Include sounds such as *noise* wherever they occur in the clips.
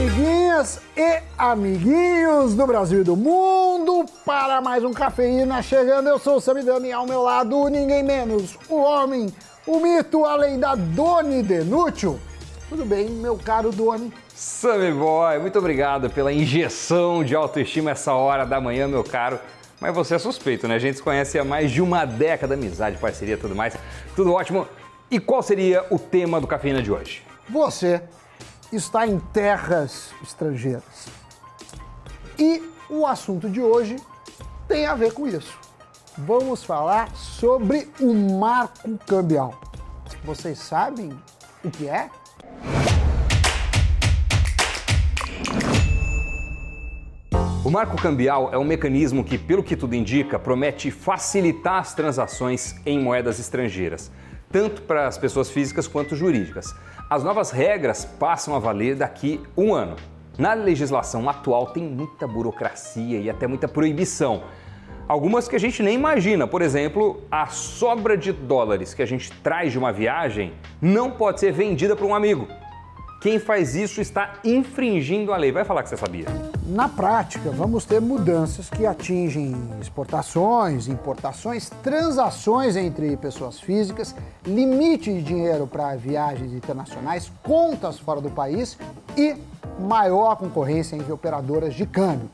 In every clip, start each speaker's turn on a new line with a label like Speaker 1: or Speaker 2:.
Speaker 1: amiguinhas e amiguinhos do Brasil e do mundo para mais um Cafeína chegando. Eu sou o Samidani ao meu lado ninguém menos, o homem, o mito, a lenda Doni Denútil. Tudo bem, meu caro Doni?
Speaker 2: Sammy Boy, muito obrigado pela injeção de autoestima essa hora da manhã, meu caro. Mas você é suspeito, né? A gente se conhece há mais de uma década, amizade, parceria, tudo mais. Tudo ótimo. E qual seria o tema do Cafeína de hoje?
Speaker 1: Você está em terras estrangeiras. E o assunto de hoje tem a ver com isso. Vamos falar sobre o marco cambial. Vocês sabem o que é?
Speaker 2: O marco cambial é um mecanismo que, pelo que tudo indica, promete facilitar as transações em moedas estrangeiras, tanto para as pessoas físicas quanto jurídicas. As novas regras passam a valer daqui um ano. Na legislação atual tem muita burocracia e até muita proibição. Algumas que a gente nem imagina, por exemplo, a sobra de dólares que a gente traz de uma viagem não pode ser vendida para um amigo. Quem faz isso está infringindo a lei. Vai falar que você sabia.
Speaker 1: Na prática, vamos ter mudanças que atingem exportações, importações, transações entre pessoas físicas, limite de dinheiro para viagens internacionais, contas fora do país e maior concorrência entre operadoras de câmbio.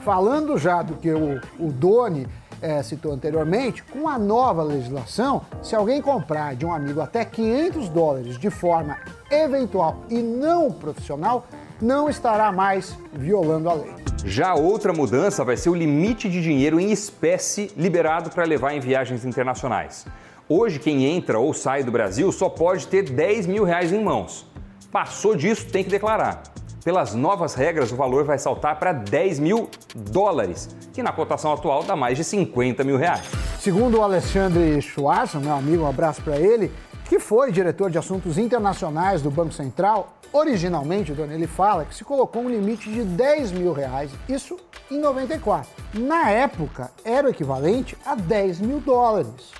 Speaker 1: Falando já do que o, o Doni é, citou anteriormente, com a nova legislação, se alguém comprar de um amigo até 500 dólares de forma eventual e não profissional, não estará mais violando a lei.
Speaker 2: Já outra mudança vai ser o limite de dinheiro em espécie liberado para levar em viagens internacionais. Hoje, quem entra ou sai do Brasil só pode ter 10 mil reais em mãos. Passou disso, tem que declarar. Pelas novas regras, o valor vai saltar para 10 mil dólares, que na cotação atual dá mais de 50 mil reais.
Speaker 1: Segundo o Alexandre Schwarzer, meu amigo, um abraço para ele, que foi diretor de assuntos internacionais do Banco Central, originalmente, Dona, ele fala que se colocou um limite de 10 mil reais, isso em 94. Na época, era o equivalente a 10 mil dólares.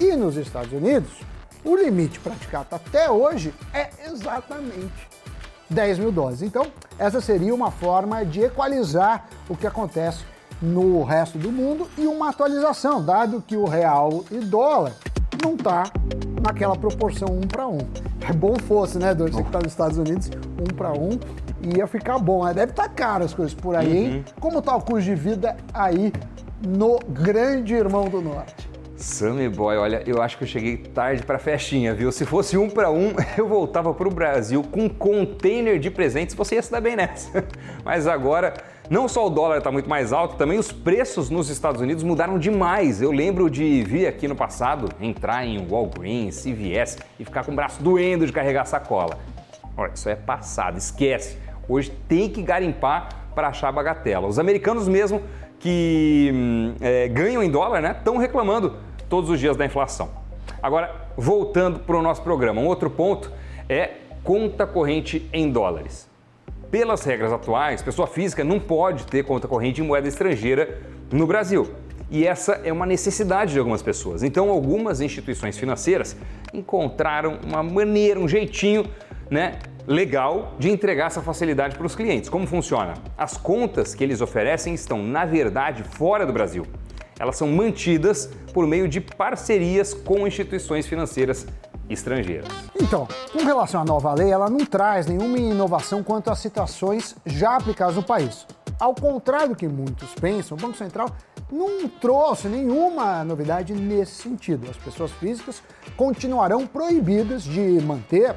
Speaker 1: E nos Estados Unidos, o limite praticado até hoje é exatamente 10 mil dólares. Então, essa seria uma forma de equalizar o que acontece no resto do mundo e uma atualização, dado que o real e dólar não está naquela proporção um para um. É bom fosse, né, Dois? Você que está nos Estados Unidos, um para um, ia ficar bom. Deve estar tá caro as coisas por aí, hein? Uhum. Como está o custo de vida aí no grande irmão do norte?
Speaker 2: Sammy Boy, olha, eu acho que eu cheguei tarde para festinha, viu? Se fosse um para um, *laughs* eu voltava para o Brasil com um container de presentes, você ia se dar bem nessa. *laughs* Mas agora não só o dólar está muito mais alto, também os preços nos Estados Unidos mudaram demais. Eu lembro de vir aqui no passado, entrar em Walgreens, CVS e ficar com o braço doendo de carregar sacola. Olha, isso é passado, esquece. Hoje tem que garimpar para achar bagatela. Os americanos mesmo que hum, é, ganham em dólar, né, estão reclamando todos os dias da inflação. Agora, voltando para o nosso programa, um outro ponto é conta corrente em dólares. Pelas regras atuais, pessoa física não pode ter conta corrente em moeda estrangeira no Brasil. E essa é uma necessidade de algumas pessoas. Então, algumas instituições financeiras encontraram uma maneira, um jeitinho, né, legal de entregar essa facilidade para os clientes. Como funciona? As contas que eles oferecem estão, na verdade, fora do Brasil. Elas são mantidas por meio de parcerias com instituições financeiras estrangeiras.
Speaker 1: Então, com relação à nova lei, ela não traz nenhuma inovação quanto às situações já aplicadas no país. Ao contrário do que muitos pensam, o Banco Central não trouxe nenhuma novidade nesse sentido. As pessoas físicas continuarão proibidas de manter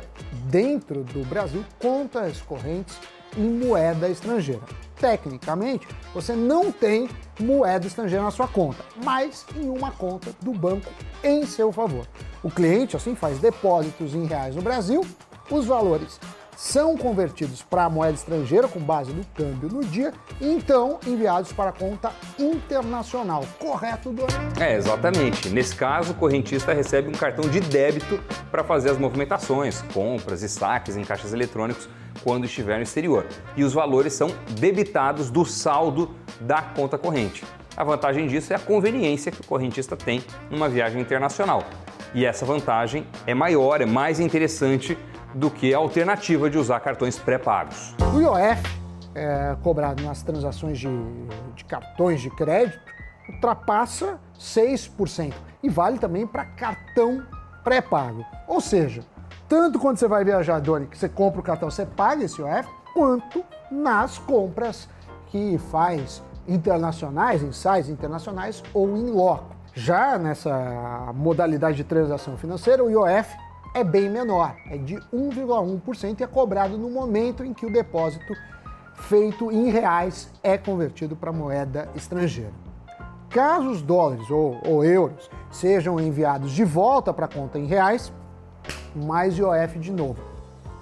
Speaker 1: dentro do Brasil contas correntes em moeda estrangeira. Tecnicamente, você não tem moeda estrangeira na sua conta, mas em uma conta do banco em seu favor. O cliente, assim, faz depósitos em reais no Brasil, os valores são convertidos para a moeda estrangeira com base no câmbio no dia e então enviados para a conta internacional. Correto, Dona?
Speaker 2: É, exatamente. Nesse caso, o correntista recebe um cartão de débito para fazer as movimentações, compras e saques em caixas eletrônicos quando estiver no exterior. E os valores são debitados do saldo da conta corrente. A vantagem disso é a conveniência que o correntista tem numa viagem internacional. E essa vantagem é maior, é mais interessante do que a alternativa de usar cartões pré-pagos.
Speaker 1: O IOF, é, cobrado nas transações de, de cartões de crédito, ultrapassa 6% e vale também para cartão pré-pago. Ou seja, tanto quando você vai viajar, Doni, que você compra o cartão, você paga esse IOF, quanto nas compras que faz internacionais, em sites internacionais ou em loco. Já nessa modalidade de transação financeira, o IOF é bem menor, é de 1,1% e é cobrado no momento em que o depósito feito em reais é convertido para moeda estrangeira. Caso os dólares ou, ou euros sejam enviados de volta para a conta em reais, mais IOF de novo.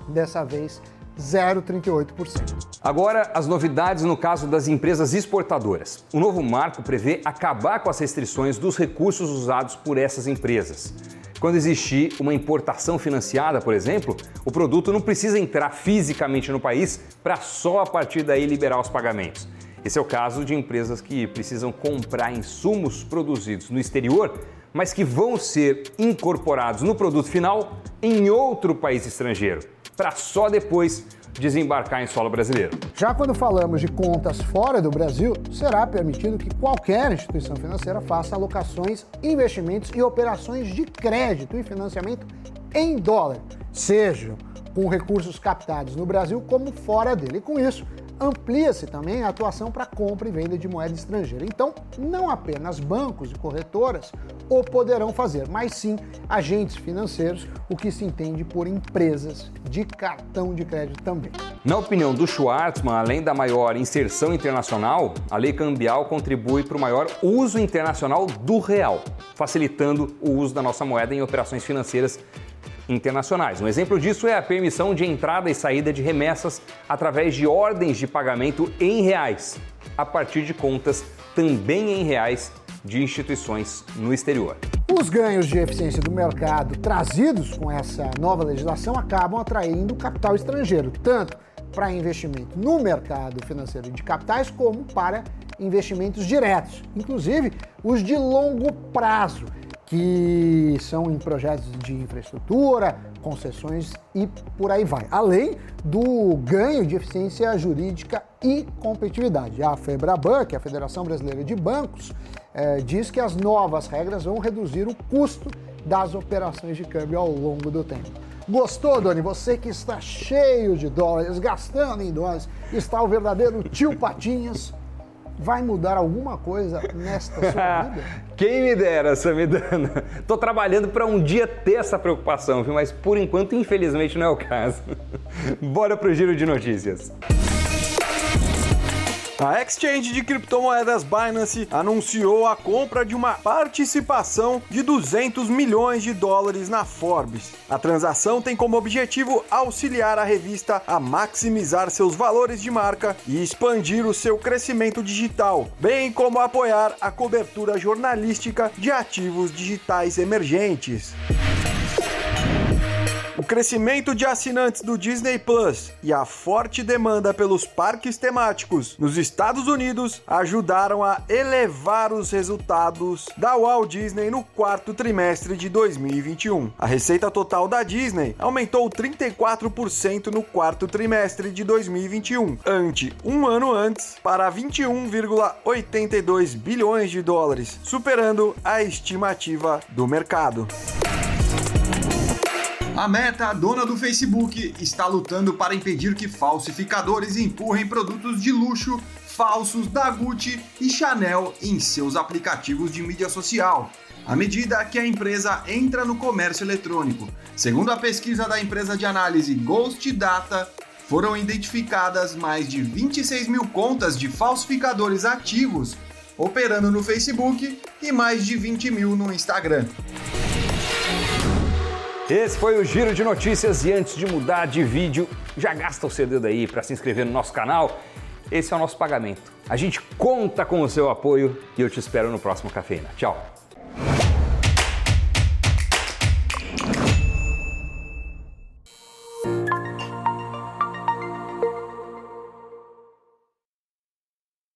Speaker 1: Dessa vez, 0,38%.
Speaker 2: Agora, as novidades no caso das empresas exportadoras. O novo marco prevê acabar com as restrições dos recursos usados por essas empresas. Quando existir uma importação financiada, por exemplo, o produto não precisa entrar fisicamente no país para só a partir daí liberar os pagamentos. Esse é o caso de empresas que precisam comprar insumos produzidos no exterior, mas que vão ser incorporados no produto final em outro país estrangeiro, para só depois desembarcar em solo brasileiro.
Speaker 1: Já quando falamos de contas fora do Brasil, será permitido que qualquer instituição financeira faça alocações, investimentos e operações de crédito e financiamento em dólar, sejam com recursos captados no Brasil como fora dele. E com isso, amplia-se também a atuação para compra e venda de moeda estrangeira. Então, não apenas bancos e corretoras o poderão fazer, mas sim agentes financeiros, o que se entende por empresas de cartão de crédito também.
Speaker 2: Na opinião do Schwartzman, além da maior inserção internacional, a lei cambial contribui para o maior uso internacional do real, facilitando o uso da nossa moeda em operações financeiras internacionais. Um exemplo disso é a permissão de entrada e saída de remessas através de ordens de pagamento em reais, a partir de contas também em reais de instituições no exterior.
Speaker 1: Os ganhos de eficiência do mercado trazidos com essa nova legislação acabam atraindo capital estrangeiro, tanto para investimento no mercado financeiro de capitais como para investimentos diretos, inclusive os de longo prazo que são em projetos de infraestrutura, concessões e por aí vai. Além do ganho de eficiência jurídica e competitividade. A FEBRABAN, que é a Federação Brasileira de Bancos, eh, diz que as novas regras vão reduzir o custo das operações de câmbio ao longo do tempo. Gostou, Doni? Você que está cheio de dólares, gastando em dólares, está o verdadeiro tio Patinhas vai mudar alguma coisa nesta sua *laughs* vida?
Speaker 2: Quem me dera, Samidana. Tô trabalhando para um dia ter essa preocupação, viu? Mas por enquanto, infelizmente, não é o caso. *laughs* Bora pro giro de notícias.
Speaker 3: A exchange de criptomoedas Binance anunciou a compra de uma participação de 200 milhões de dólares na Forbes. A transação tem como objetivo auxiliar a revista a maximizar seus valores de marca e expandir o seu crescimento digital, bem como apoiar a cobertura jornalística de ativos digitais emergentes. Crescimento de assinantes do Disney Plus e a forte demanda pelos parques temáticos nos Estados Unidos ajudaram a elevar os resultados da Walt Disney no quarto trimestre de 2021. A receita total da Disney aumentou 34% no quarto trimestre de 2021, ante um ano antes, para 21,82 bilhões de dólares, superando a estimativa do mercado. A Meta, dona do Facebook, está lutando para impedir que falsificadores empurrem produtos de luxo falsos da Gucci e Chanel em seus aplicativos de mídia social. À medida que a empresa entra no comércio eletrônico, segundo a pesquisa da empresa de análise Ghost Data, foram identificadas mais de 26 mil contas de falsificadores ativos operando no Facebook e mais de 20 mil no Instagram.
Speaker 2: Esse foi o Giro de Notícias e antes de mudar de vídeo, já gasta o seu dedo aí para se inscrever no nosso canal. Esse é o nosso pagamento. A gente conta com o seu apoio e eu te espero no próximo Cafeína. Tchau!